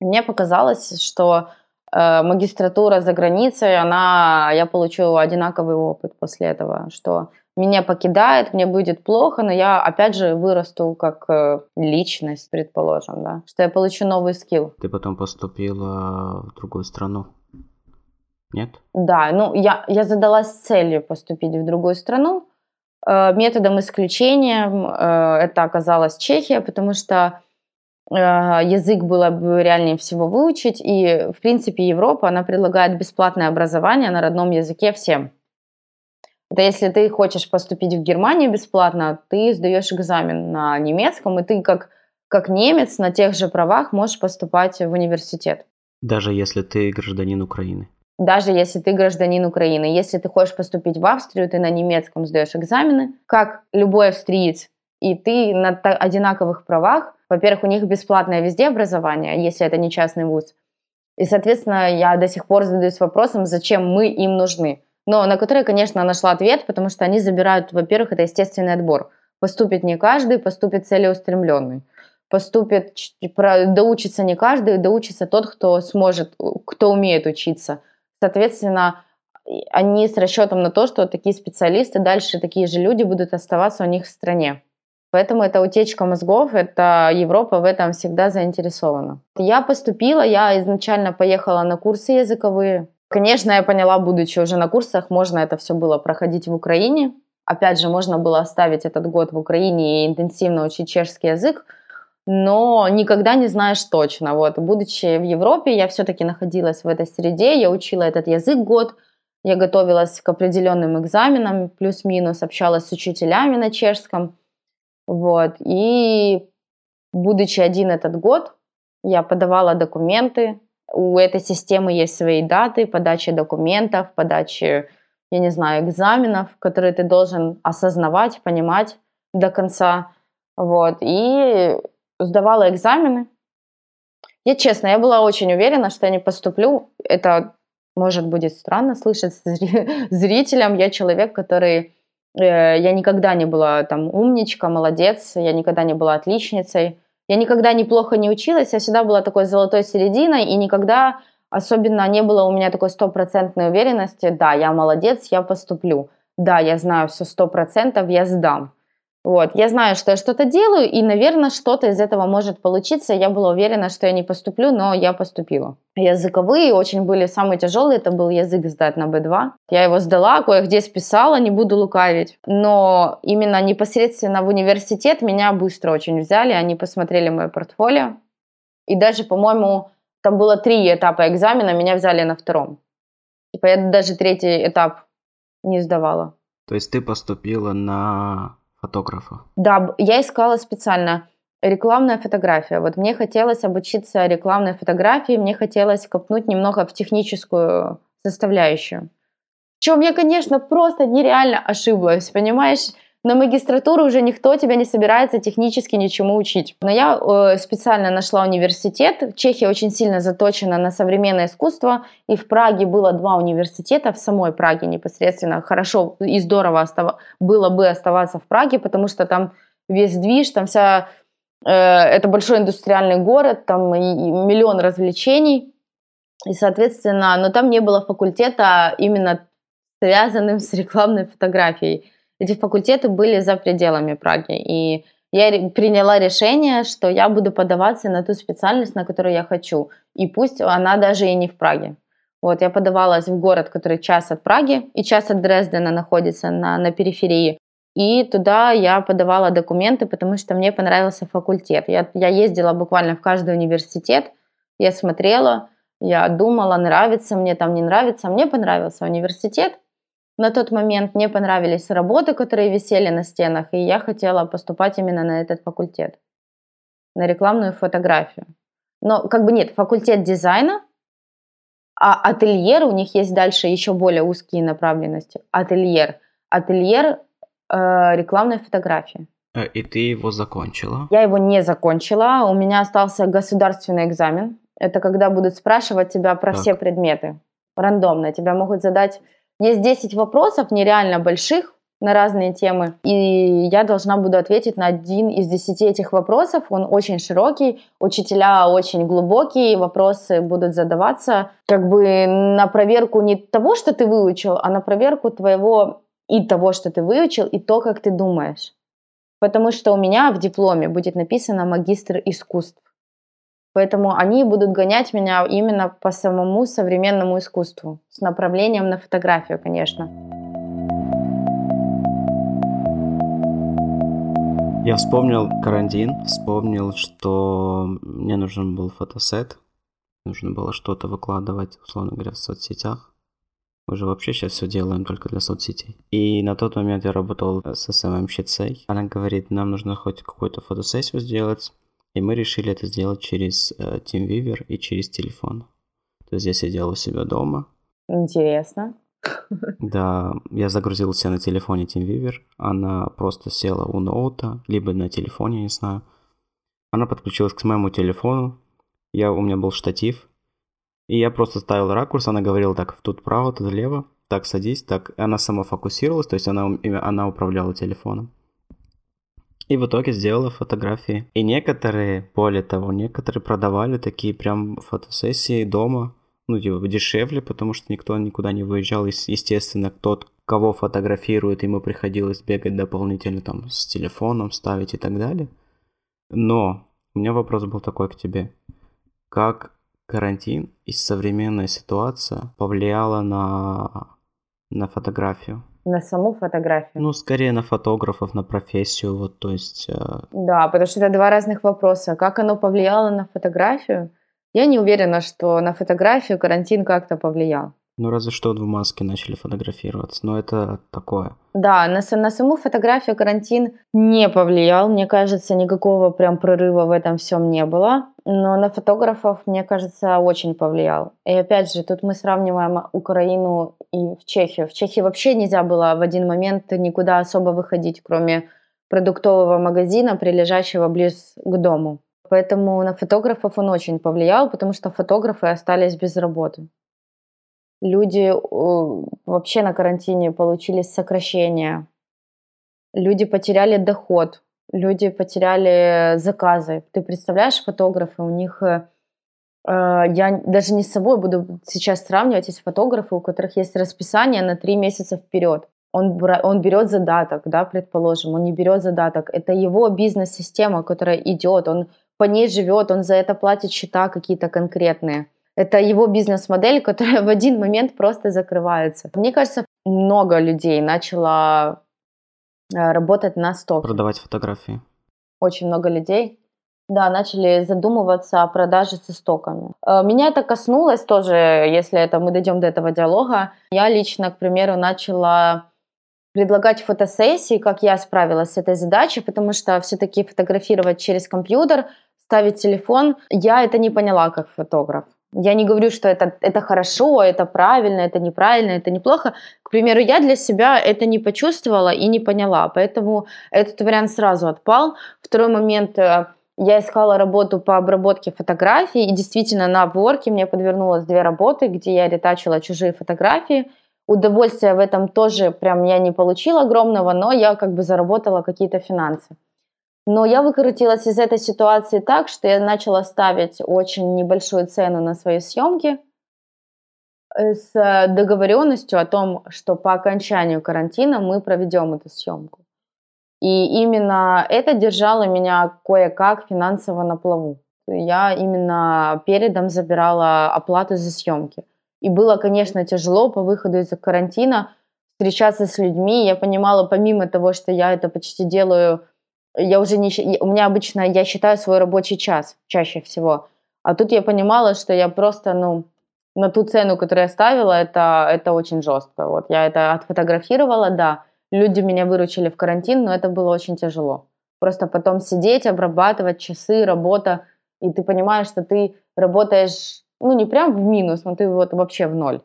Мне показалось, что э, магистратура за границей, она, я получу одинаковый опыт после этого, что меня покидает, мне будет плохо, но я опять же вырасту как э, личность, предположим, да, что я получу новый скилл. Ты потом поступила в другую страну? Нет? Да, ну я, я задалась целью поступить в другую страну. Э, методом исключения э, это оказалась Чехия, потому что язык было бы реальнее всего выучить. И, в принципе, Европа, она предлагает бесплатное образование на родном языке всем. Это если ты хочешь поступить в Германию бесплатно, ты сдаешь экзамен на немецком, и ты как, как немец на тех же правах можешь поступать в университет. Даже если ты гражданин Украины? Даже если ты гражданин Украины. Если ты хочешь поступить в Австрию, ты на немецком сдаешь экзамены, как любой австриец, и ты на одинаковых правах. Во-первых, у них бесплатное везде образование, если это не частный вуз. И, соответственно, я до сих пор задаюсь вопросом, зачем мы им нужны но на которые, конечно, нашла ответ, потому что они забирают, во-первых, это естественный отбор. Поступит не каждый, поступит целеустремленный. Поступит, доучится не каждый, доучится тот, кто сможет, кто умеет учиться. Соответственно, они с расчетом на то, что такие специалисты, дальше такие же люди будут оставаться у них в стране. Поэтому это утечка мозгов, это Европа в этом всегда заинтересована. Я поступила, я изначально поехала на курсы языковые. Конечно, я поняла, будучи уже на курсах, можно это все было проходить в Украине. Опять же, можно было оставить этот год в Украине и интенсивно учить чешский язык, но никогда не знаешь точно. Вот, будучи в Европе, я все-таки находилась в этой среде, я учила этот язык год, я готовилась к определенным экзаменам, плюс-минус, общалась с учителями на чешском – вот. И будучи один этот год, я подавала документы. У этой системы есть свои даты подачи документов, подачи, я не знаю, экзаменов, которые ты должен осознавать, понимать до конца. Вот. И сдавала экзамены. Я честно, я была очень уверена, что я не поступлю. Это, может, будет странно слышать [laughs] зрителям. Я человек, который Э, я никогда не была там умничка, молодец, я никогда не была отличницей. Я никогда неплохо не училась, я всегда была такой золотой серединой, и никогда особенно не было у меня такой стопроцентной уверенности, да, я молодец, я поступлю, да, я знаю все сто процентов, я сдам. Вот, я знаю, что я что-то делаю, и, наверное, что-то из этого может получиться. Я была уверена, что я не поступлю, но я поступила. Языковые очень были самые тяжелые, это был язык сдать на B2. Я его сдала, кое-где списала, не буду лукавить. Но именно непосредственно в университет меня быстро очень взяли, они посмотрели мое портфолио. И даже, по-моему, там было три этапа экзамена, меня взяли на втором. Типа я даже третий этап не сдавала. То есть ты поступила на фотографа? Да, я искала специально рекламная фотография. Вот мне хотелось обучиться рекламной фотографии, мне хотелось копнуть немного в техническую составляющую. В чем я, конечно, просто нереально ошиблась, понимаешь? На магистратуру уже никто тебя не собирается технически ничему учить. Но я э, специально нашла университет. Чехия очень сильно заточена на современное искусство, и в Праге было два университета, в самой Праге непосредственно. Хорошо и здорово остав... было бы оставаться в Праге, потому что там весь движ, там вся... Э, это большой индустриальный город, там и, и миллион развлечений. И, соответственно, но там не было факультета именно связанным с рекламной фотографией эти факультеты были за пределами Праги. И я приняла решение, что я буду подаваться на ту специальность, на которую я хочу. И пусть она даже и не в Праге. Вот, я подавалась в город, который час от Праги и час от Дрездена находится на, на периферии. И туда я подавала документы, потому что мне понравился факультет. Я, я ездила буквально в каждый университет, я смотрела, я думала, нравится мне, там не нравится. Мне понравился университет, на тот момент мне понравились работы, которые висели на стенах, и я хотела поступать именно на этот факультет, на рекламную фотографию. Но как бы нет, факультет дизайна, а ательер, у них есть дальше еще более узкие направленности. Ательер. Ательер э, рекламной фотографии. Э, и ты его закончила? Я его не закончила. У меня остался государственный экзамен. Это когда будут спрашивать тебя про так. все предметы. Рандомно. Тебя могут задать есть 10 вопросов нереально больших на разные темы, и я должна буду ответить на один из десяти этих вопросов. Он очень широкий, учителя очень глубокие, вопросы будут задаваться как бы на проверку не того, что ты выучил, а на проверку твоего и того, что ты выучил, и то, как ты думаешь. Потому что у меня в дипломе будет написано магистр искусств. Поэтому они будут гонять меня именно по самому современному искусству, с направлением на фотографию, конечно. Я вспомнил карантин, вспомнил, что мне нужен был фотосет, нужно было что-то выкладывать, условно говоря, в соцсетях. Мы же вообще сейчас все делаем только для соцсетей. И на тот момент я работал с СММщицей. Она говорит, нам нужно хоть какую-то фотосессию сделать, и мы решили это сделать через э, TeamViewer и через телефон. То есть я сидел у себя дома. Интересно. Да, я загрузил себя на телефоне TeamViewer. Она просто села у ноута, либо на телефоне, не знаю. Она подключилась к моему телефону. Я, у меня был штатив. И я просто ставил ракурс, она говорила так, тут право, тут лево, так садись, так. И она сама фокусировалась, то есть она, она управляла телефоном. И в итоге сделала фотографии. И некоторые, более того, некоторые продавали такие прям фотосессии дома, ну, типа, дешевле, потому что никто никуда не выезжал. Естественно, тот, кого фотографируют, ему приходилось бегать дополнительно там с телефоном ставить и так далее. Но у меня вопрос был такой к тебе. Как карантин и современная ситуация повлияла на, на фотографию? На саму фотографию? Ну, скорее на фотографов, на профессию, вот, то есть... Э... Да, потому что это два разных вопроса. Как оно повлияло на фотографию? Я не уверена, что на фотографию карантин как-то повлиял. Ну, разве что в маске начали фотографироваться, но это такое. Да, на, на саму фотографию карантин не повлиял, мне кажется, никакого прям прорыва в этом всем не было, но на фотографов, мне кажется, очень повлиял. И опять же, тут мы сравниваем Украину и в Чехию. В Чехии вообще нельзя было в один момент никуда особо выходить, кроме продуктового магазина, прилежащего близ к дому. Поэтому на фотографов он очень повлиял, потому что фотографы остались без работы люди вообще на карантине получили сокращение, люди потеряли доход, люди потеряли заказы. Ты представляешь, фотографы, у них э, э, я даже не с собой буду сейчас сравнивать, есть фотографы, у которых есть расписание на три месяца вперед. Он, он берет задаток, да, предположим, он не берет задаток. Это его бизнес-система, которая идет, он по ней живет, он за это платит счета какие-то конкретные. Это его бизнес-модель, которая [laughs] в один момент просто закрывается. Мне кажется, много людей начало э, работать на сток. Продавать фотографии. Очень много людей. Да, начали задумываться о продаже со стоками. Э, меня это коснулось тоже, если это мы дойдем до этого диалога. Я лично, к примеру, начала предлагать фотосессии, как я справилась с этой задачей, потому что все-таки фотографировать через компьютер, ставить телефон, я это не поняла как фотограф. Я не говорю, что это, это хорошо, это правильно, это неправильно, это неплохо. К примеру, я для себя это не почувствовала и не поняла, поэтому этот вариант сразу отпал. Второй момент, э, я искала работу по обработке фотографий, и действительно на Upwork мне подвернулось две работы, где я ретачила чужие фотографии. Удовольствия в этом тоже прям я не получила огромного, но я как бы заработала какие-то финансы. Но я выкрутилась из этой ситуации так, что я начала ставить очень небольшую цену на свои съемки э, с договоренностью о том, что по окончанию карантина мы проведем эту съемку. И именно это держало меня кое-как финансово на плаву. Я именно передом забирала оплату за съемки. И было, конечно, тяжело по выходу из карантина встречаться с людьми. Я понимала, помимо того, что я это почти делаю я уже не... У меня обычно, я считаю свой рабочий час чаще всего. А тут я понимала, что я просто, ну, на ту цену, которую я ставила, это, это очень жестко. Вот я это отфотографировала, да. Люди меня выручили в карантин, но это было очень тяжело. Просто потом сидеть, обрабатывать часы, работа, и ты понимаешь, что ты работаешь, ну, не прям в минус, но ты вот вообще в ноль.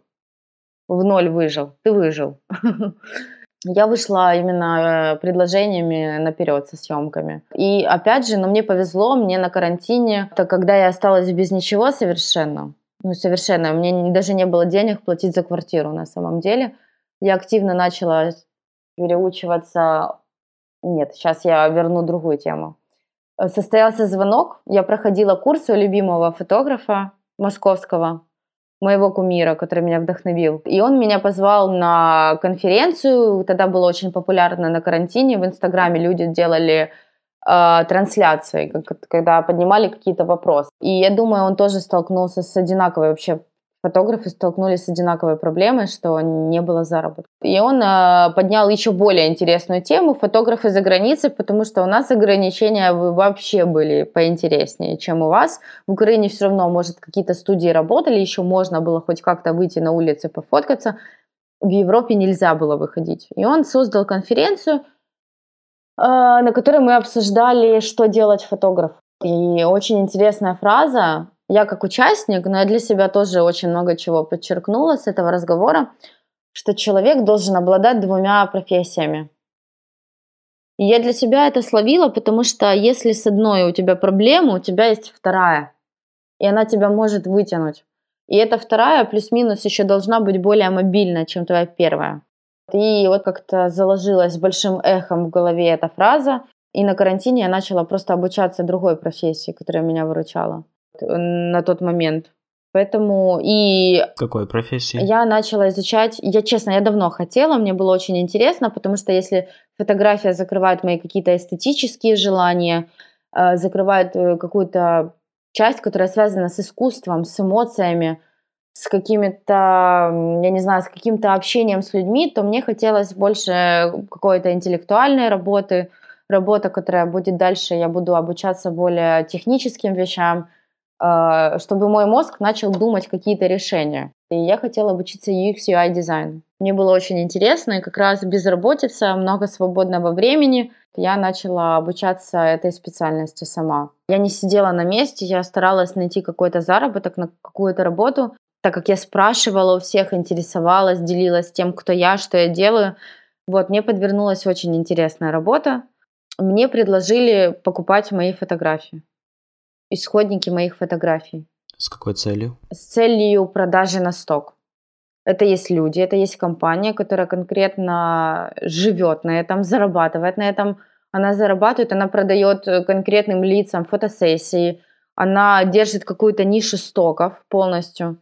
В ноль выжил. Ты выжил. [laughs] я вышла именно э, предложениями наперед со съемками. И опять же, но ну, мне повезло, мне на карантине, так когда я осталась без ничего совершенно, ну совершенно, меня даже не было денег платить за квартиру на самом деле, я активно начала переучиваться. Нет, сейчас я верну другую тему. Э, состоялся звонок, я проходила курсы у любимого фотографа московского, моего кумира, который меня вдохновил. И он меня позвал на конференцию, тогда было очень популярно на карантине, в Инстаграме люди делали э, трансляции, когда поднимали какие-то вопросы. И я думаю, он тоже столкнулся с одинаковой вообще фотографы столкнулись с одинаковой проблемой, что не было заработка. И он э, поднял еще более интересную тему фотографы за границей, потому что у нас ограничения вообще были поинтереснее, чем у вас. В Украине все равно, может, какие-то студии работали, еще можно было хоть как-то выйти на улицу пофоткаться. В Европе нельзя было выходить. И он создал конференцию, э, на которой мы обсуждали, что делать фотограф. И очень интересная фраза, я как участник, но я для себя тоже очень много чего подчеркнула с этого разговора, что человек должен обладать двумя профессиями. И я для себя это словила, потому что если с одной у тебя проблема, у тебя есть вторая, и она тебя может вытянуть. И эта вторая плюс-минус еще должна быть более мобильна, чем твоя первая. И вот как-то заложилась большим эхом в голове эта фраза. И на карантине я начала просто обучаться другой профессии, которая меня выручала на тот момент. Поэтому и... Какой профессии? Я начала изучать, я честно, я давно хотела, мне было очень интересно, потому что если фотография закрывает мои какие-то эстетические желания, э, закрывает э, какую-то часть, которая связана с искусством, с эмоциями, с какими-то, я не знаю, с каким-то общением с людьми, то мне хотелось больше какой-то интеллектуальной работы, работа, которая будет дальше, я буду обучаться более техническим вещам, а, чтобы мой мозг начал думать какие-то решения. И я хотела обучиться UX UI дизайну. Мне было очень интересно, и как раз безработица, много свободного времени. Я начала обучаться этой специальности сама. Я не сидела на месте, я старалась найти какой-то заработок, на какую-то работу, так как я спрашивала у всех, интересовалась, делилась тем, кто я, что я делаю. Вот, мне подвернулась очень интересная работа. Мне предложили покупать мои фотографии исходники моих фотографий. С какой целью? С целью продажи на сток. Это есть люди, это есть компания, которая конкретно живет на этом, зарабатывает на этом. Она зарабатывает, она продает конкретным лицам фотосессии, она держит какую-то нишу стоков полностью.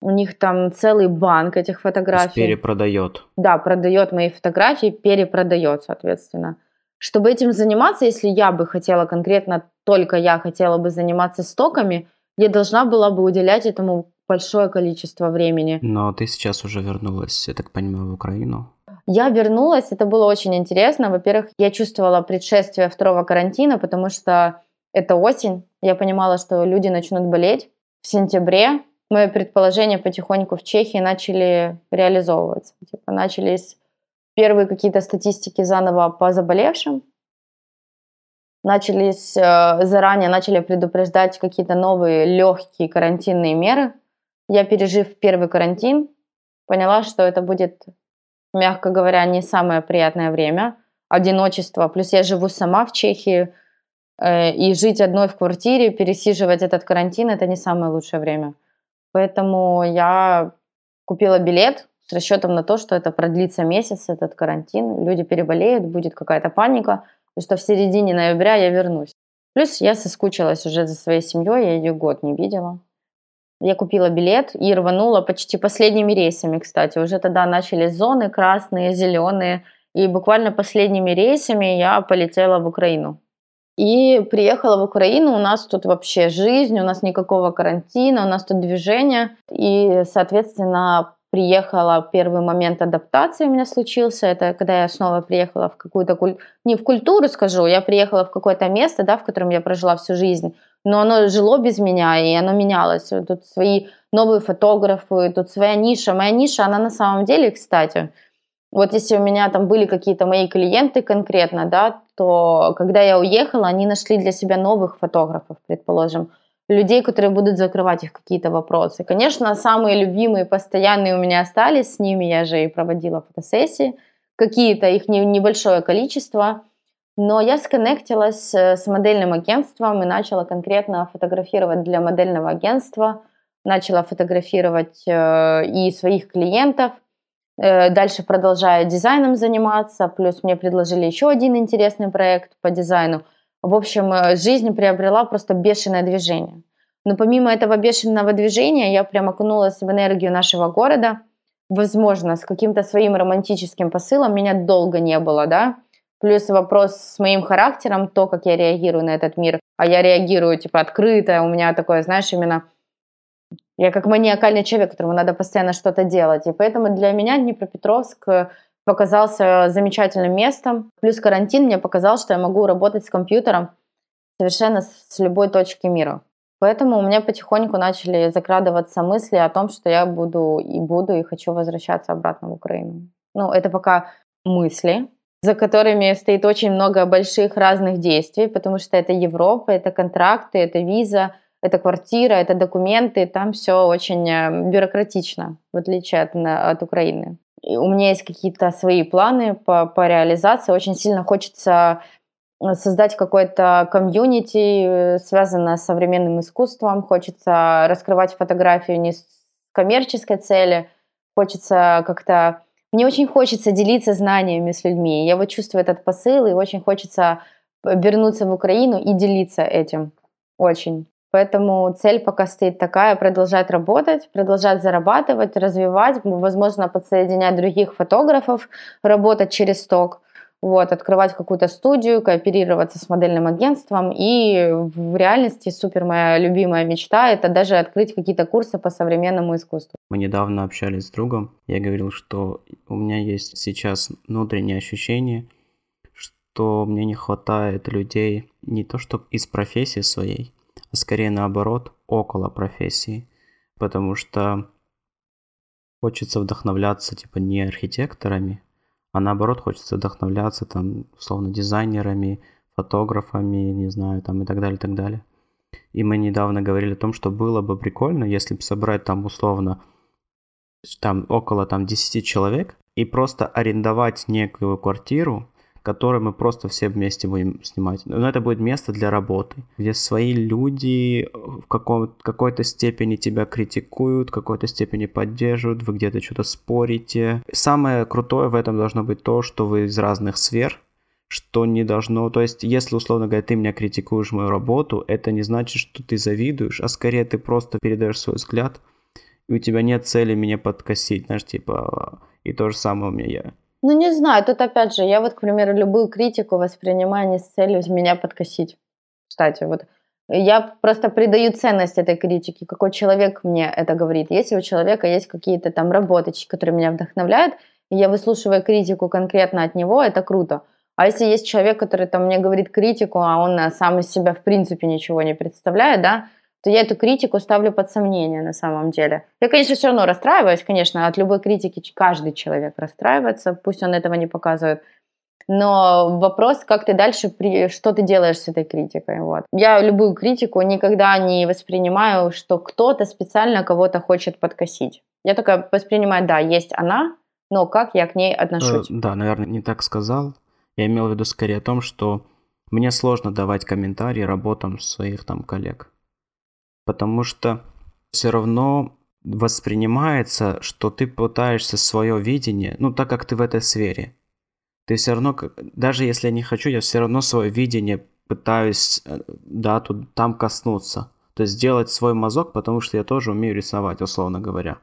У них там целый банк этих фотографий. перепродает. Да, продает мои фотографии, перепродает, соответственно. Чтобы этим заниматься, если я бы хотела конкретно, только я хотела бы заниматься стоками, я должна была бы уделять этому большое количество времени. Но ты сейчас уже вернулась, я так понимаю, в Украину. Я вернулась, это было очень интересно. Во-первых, я чувствовала предшествие второго карантина, потому что это осень. Я понимала, что люди начнут болеть. В сентябре мои предположения потихоньку в Чехии начали реализовываться. Типа начались первые какие-то статистики заново по заболевшим. Начались э, заранее, начали предупреждать какие-то новые легкие карантинные меры. Я, пережив первый карантин, поняла, что это будет, мягко говоря, не самое приятное время. Одиночество. Плюс я живу сама в Чехии. Э, и жить одной в квартире, пересиживать этот карантин – это не самое лучшее время. Поэтому я купила билет с расчетом на то, что это продлится месяц, этот карантин, люди переболеют, будет какая-то паника, и что в середине ноября я вернусь. Плюс я соскучилась уже за своей семьей, я ее год не видела. Я купила билет и рванула почти последними рейсами, кстати. Уже тогда начались зоны красные, зеленые. И буквально последними рейсами я полетела в Украину. И приехала в Украину, у нас тут вообще жизнь, у нас никакого карантина, у нас тут движение. И, соответственно, приехала, первый момент адаптации у меня случился, это когда я снова приехала в какую-то, куль... не в культуру скажу, я приехала в какое-то место, да, в котором я прожила всю жизнь, но оно жило без меня, и оно менялось. Тут свои новые фотографы, тут своя ниша. Моя ниша, она на самом деле, кстати, вот если у меня там были какие-то мои клиенты конкретно, да, то когда я уехала, они нашли для себя новых фотографов, предположим, людей, которые будут закрывать их какие-то вопросы. Конечно, самые любимые, постоянные у меня остались, с ними я же и проводила фотосессии, какие-то их небольшое количество, но я сконнектилась э, с модельным агентством и начала конкретно фотографировать для модельного агентства, начала фотографировать э, и своих клиентов, э, дальше продолжая дизайном заниматься, плюс мне предложили еще один интересный проект по дизайну – в общем, э, жизнь приобрела просто бешеное движение. Но помимо этого бешеного движения, я прям окунулась в энергию нашего города. Возможно, с каким-то своим романтическим посылом меня долго не было, да. Плюс вопрос с моим характером, то, как я реагирую на этот мир. А я реагирую, типа, открыто. У меня такое, знаешь, именно... Я как маниакальный человек, которому надо постоянно что-то делать. И поэтому для меня Днепропетровск показался замечательным местом. Плюс карантин мне показал, что я могу работать с компьютером совершенно с любой точки мира. Поэтому у меня потихоньку начали закрадываться мысли о том, что я буду и буду и хочу возвращаться обратно в Украину. Ну, это пока мысли, за которыми стоит очень много больших разных действий, потому что это Европа, это контракты, это виза, это квартира, это документы, там все очень э, бюрократично, в отличие от, от Украины у меня есть какие-то свои планы по, по реализации. Очень сильно хочется э, создать какое-то комьюнити, э, связанное с современным искусством. Хочется раскрывать фотографию не с коммерческой цели. Хочется как-то... Мне очень хочется делиться знаниями с людьми. Я вот чувствую этот посыл, и очень хочется вернуться в Украину и делиться этим. Очень. Поэтому цель пока стоит такая, продолжать работать, продолжать зарабатывать, развивать, возможно, подсоединять других фотографов, работать через сток, вот, открывать какую-то студию, кооперироваться с модельным агентством. И в реальности супер моя любимая мечта – это даже открыть какие-то курсы по современному искусству. Мы недавно общались с другом. Я говорил, что у меня есть сейчас внутреннее ощущение, что мне не хватает людей не то что из профессии своей, скорее наоборот, около профессии. Потому что хочется вдохновляться типа не архитекторами, а наоборот хочется вдохновляться там, условно, дизайнерами, фотографами, не знаю, там и так далее, и так далее. И мы недавно говорили о том, что было бы прикольно, если бы собрать там условно там около там 10 человек и просто арендовать некую квартиру, который мы просто все вместе будем снимать. Но это будет место для работы, где свои люди в каком, какой-то степени тебя критикуют, в какой-то степени поддерживают, вы где-то что-то спорите. Самое крутое в этом должно быть то, что вы из разных сфер, что не должно... То есть, если, условно говоря, ты меня критикуешь мою работу, это не значит, что ты завидуешь, а скорее ты просто передаешь свой взгляд, и у тебя нет цели меня подкосить, знаешь, типа... И то же самое у меня я ну, не знаю, тут опять же, я вот, к примеру, любую критику воспринимаю не с целью меня подкосить. Кстати, вот я просто придаю ценность этой критике, какой человек мне это говорит. Если у человека есть какие-то там работы, которые меня вдохновляют, и я выслушиваю критику конкретно от него, это круто. А если есть человек, который там мне говорит критику, а он сам из себя в принципе ничего не представляет, да, то я эту критику ставлю под сомнение на самом деле. Я, конечно, все равно расстраиваюсь, конечно, от любой критики каждый человек расстраивается, пусть он этого не показывает. Но вопрос, как ты дальше, что ты делаешь с этой критикой. Вот. Я любую критику никогда не воспринимаю, что кто-то специально кого-то хочет подкосить. Я только воспринимаю, да, есть она, но как я к ней отношусь. Э, да, наверное, не так сказал. Я имел в виду скорее о том, что мне сложно давать комментарии работам своих там коллег потому что все равно воспринимается, что ты пытаешься свое видение, ну так как ты в этой сфере, ты все равно, даже если я не хочу, я все равно свое видение пытаюсь, э, да, тут, там коснуться. То есть сделать свой мазок, потому что я тоже умею рисовать, условно говоря.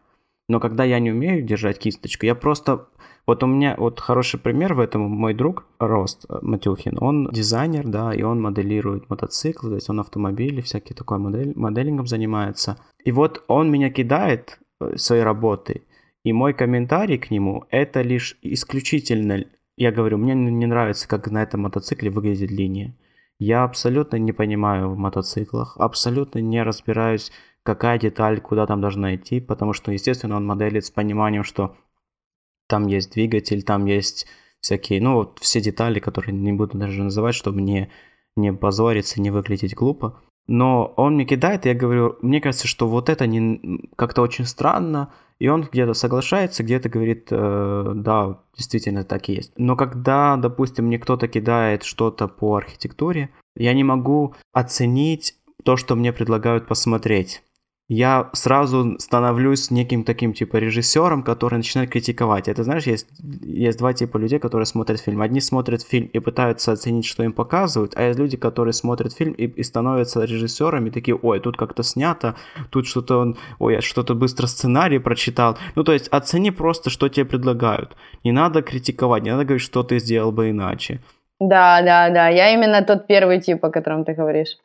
Но когда я не умею держать кисточку, я просто вот у меня вот хороший пример в этом мой друг Рост э, Матюхин, он дизайнер, да, и он моделирует мотоциклы, то есть он автомобили, всякие такой модель, моделингом занимается. И вот он меня кидает э, своей работой, и мой комментарий к нему это лишь исключительно, я говорю, мне не нравится, как на этом мотоцикле выглядит линия. Я абсолютно не понимаю в мотоциклах, абсолютно не разбираюсь, какая деталь куда там должна идти, потому что, естественно, он моделит с пониманием, что там есть двигатель, там есть всякие, ну, вот все детали, которые не буду даже называть, чтобы не, не позориться, не выглядеть глупо. Но он мне кидает, и я говорю, мне кажется, что вот это не, как-то очень странно, и он где-то соглашается, где-то говорит, э, да, действительно так и есть. Но когда, допустим, мне кто-то кидает что-то по архитектуре, я не могу оценить то, что мне предлагают посмотреть я сразу становлюсь неким таким типа режиссером, который начинает критиковать. Это знаешь, есть, есть два типа людей, которые смотрят фильм. Одни смотрят фильм и пытаются оценить, что им показывают, а есть люди, которые смотрят фильм и, и становятся режиссерами, такие, ой, тут как-то снято, тут что-то он, ой, я что-то быстро сценарий прочитал. Ну, то есть оцени просто, что тебе предлагают. Не надо критиковать, не надо говорить, что ты сделал бы иначе. Да, да, да, я именно тот первый тип, о котором ты говоришь.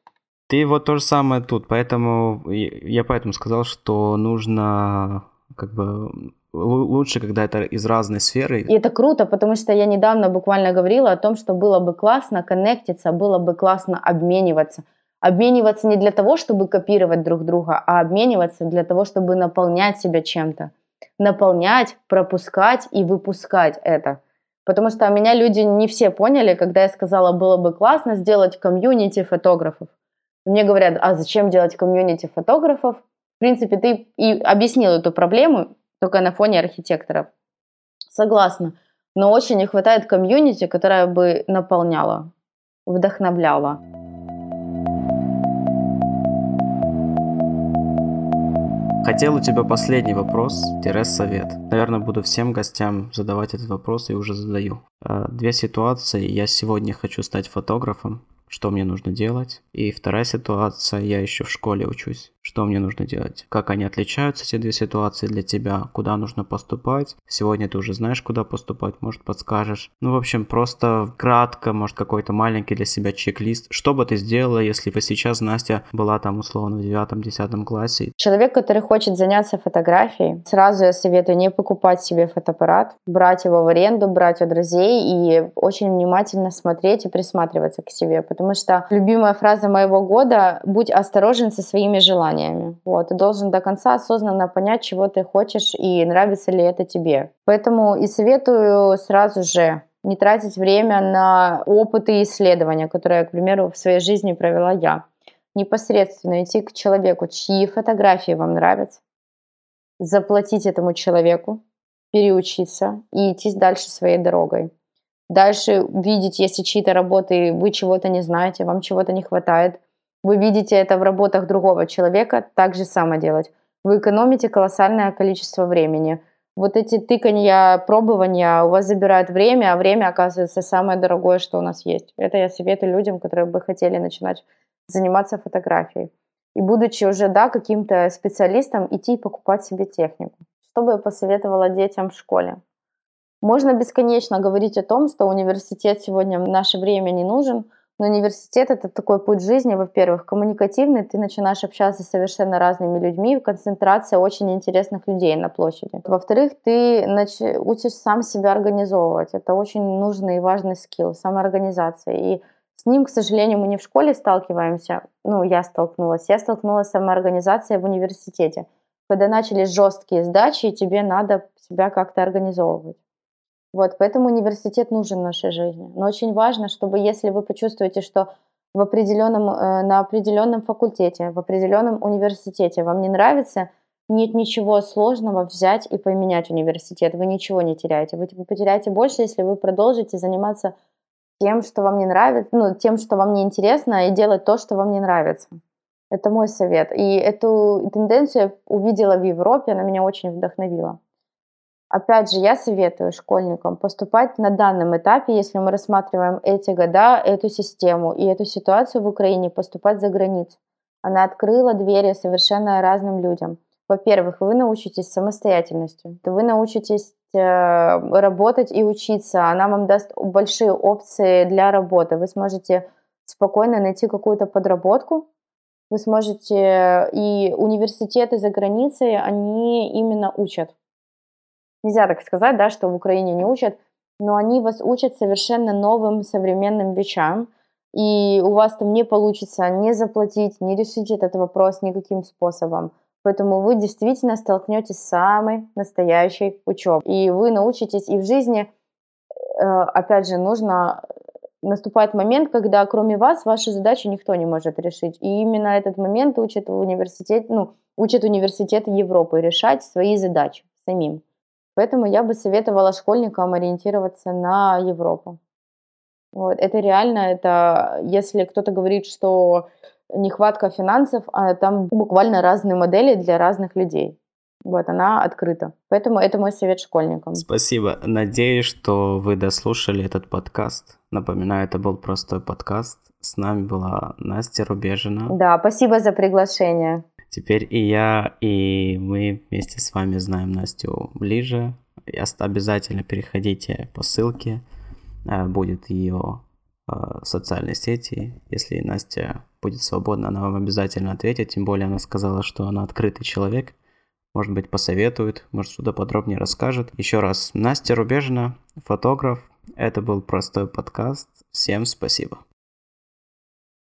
Ты вот то же самое тут, поэтому я поэтому сказал, что нужно как бы лучше, когда это из разной сферы. И это круто, потому что я недавно буквально говорила о том, что было бы классно коннектиться, было бы классно обмениваться. Обмениваться не для того, чтобы копировать друг друга, а обмениваться для того, чтобы наполнять себя чем-то. Наполнять, пропускать и выпускать это. Потому что меня люди не все поняли, когда я сказала, было бы классно сделать комьюнити фотографов. Мне говорят, а зачем делать комьюнити фотографов? В принципе, ты и объяснил эту проблему только на фоне архитекторов. Согласна. Но очень не хватает комьюнити, которая бы наполняла, вдохновляла. Хотел у тебя последний вопрос, совет. Наверное, буду всем гостям задавать этот вопрос и уже задаю. Э, две ситуации. Я сегодня хочу стать фотографом, что мне нужно делать. И вторая ситуация, я еще в школе учусь, что мне нужно делать. Как они отличаются, эти две ситуации для тебя, куда нужно поступать. Сегодня ты уже знаешь, куда поступать, может подскажешь. Ну, в общем, просто кратко, может какой-то маленький для себя чек-лист. Что бы ты сделала, если бы сейчас Настя была там условно в девятом-десятом классе? Человек, который хочет заняться фотографией, сразу я советую не покупать себе фотоаппарат, брать его в аренду, брать у друзей и очень внимательно смотреть и присматриваться к себе, потому что любимая фраза моего года «Будь осторожен со своими желаниями». Вот, ты должен до конца осознанно понять, чего ты хочешь и нравится ли это тебе. Поэтому и советую сразу же не тратить время на опыты и исследования, которые, к примеру, в своей жизни провела я. Непосредственно идти к человеку, чьи фотографии вам нравятся, заплатить этому человеку, переучиться и идти дальше своей дорогой. Дальше видеть, если чьи-то работы вы чего-то не знаете, вам чего-то не хватает, вы видите это в работах другого человека, так же само делать. Вы экономите колоссальное количество времени. Вот эти тыканья, пробования у вас забирают время, а время, оказывается, самое дорогое, что у нас есть. Это я советую людям, которые бы хотели начинать заниматься фотографией. И будучи уже, да, каким-то специалистом, идти и покупать себе технику. Что бы я посоветовала детям в школе? Можно бесконечно говорить о том, что университет сегодня в наше время не нужен, но университет это такой путь жизни, во-первых, коммуникативный, ты начинаешь общаться с совершенно разными людьми, концентрация очень интересных людей на площади. Во-вторых, ты нач- учишь сам себя организовывать, это очень нужный и важный скилл, самоорганизация. И с ним, к сожалению, мы не в школе сталкиваемся, ну, я столкнулась, я столкнулась с самоорганизацией в университете когда начались жесткие сдачи, и тебе надо себя как-то организовывать. Вот, поэтому университет нужен в нашей жизни. Но очень важно, чтобы если вы почувствуете, что в определенном, э, на определенном факультете, в определенном университете вам не нравится, нет ничего сложного взять и поменять университет. Вы ничего не теряете. Вы потеряете больше, если вы продолжите заниматься тем, что вам не нравится, ну, тем, что вам не интересно, и делать то, что вам не нравится. Это мой совет. И эту тенденцию я увидела в Европе, она меня очень вдохновила. Опять же, я советую школьникам поступать на данном этапе, если мы рассматриваем эти года, эту систему и эту ситуацию в Украине, поступать за границу. Она открыла двери совершенно разным людям. Во-первых, вы научитесь самостоятельностью, вы научитесь э, работать и учиться. Она вам даст большие опции для работы. Вы сможете спокойно найти какую-то подработку, вы сможете, и университеты за границей, они именно учат. Нельзя так сказать, да, что в Украине не учат, но они вас учат совершенно новым современным вещам, и у вас там не получится не заплатить, не решить этот вопрос никаким способом. Поэтому вы действительно столкнетесь с самой настоящей учебой. И вы научитесь и в жизни, э, опять же, нужно наступает момент, когда кроме вас ваши задачи никто не может решить. И именно этот момент учат университет, ну, учат университеты Европы решать свои задачи самим. Поэтому я бы советовала школьникам ориентироваться на Европу. Вот. Это реально, это если кто-то говорит, что нехватка финансов, а там буквально разные модели для разных людей. Вот, она открыта. Поэтому это мой совет школьникам. Спасибо. Надеюсь, что вы дослушали этот подкаст. Напоминаю, это был простой подкаст. С нами была Настя Рубежина. Да, спасибо за приглашение. Теперь и я, и мы вместе с вами знаем Настю ближе. Обязательно переходите по ссылке. Э, будет ее э, социальной сети. Если Настя будет свободна, она вам обязательно ответит. Тем более она сказала, что она открытый человек может быть, посоветует, может, что-то подробнее расскажет. Еще раз, Настя Рубежина, фотограф. Это был простой подкаст. Всем спасибо.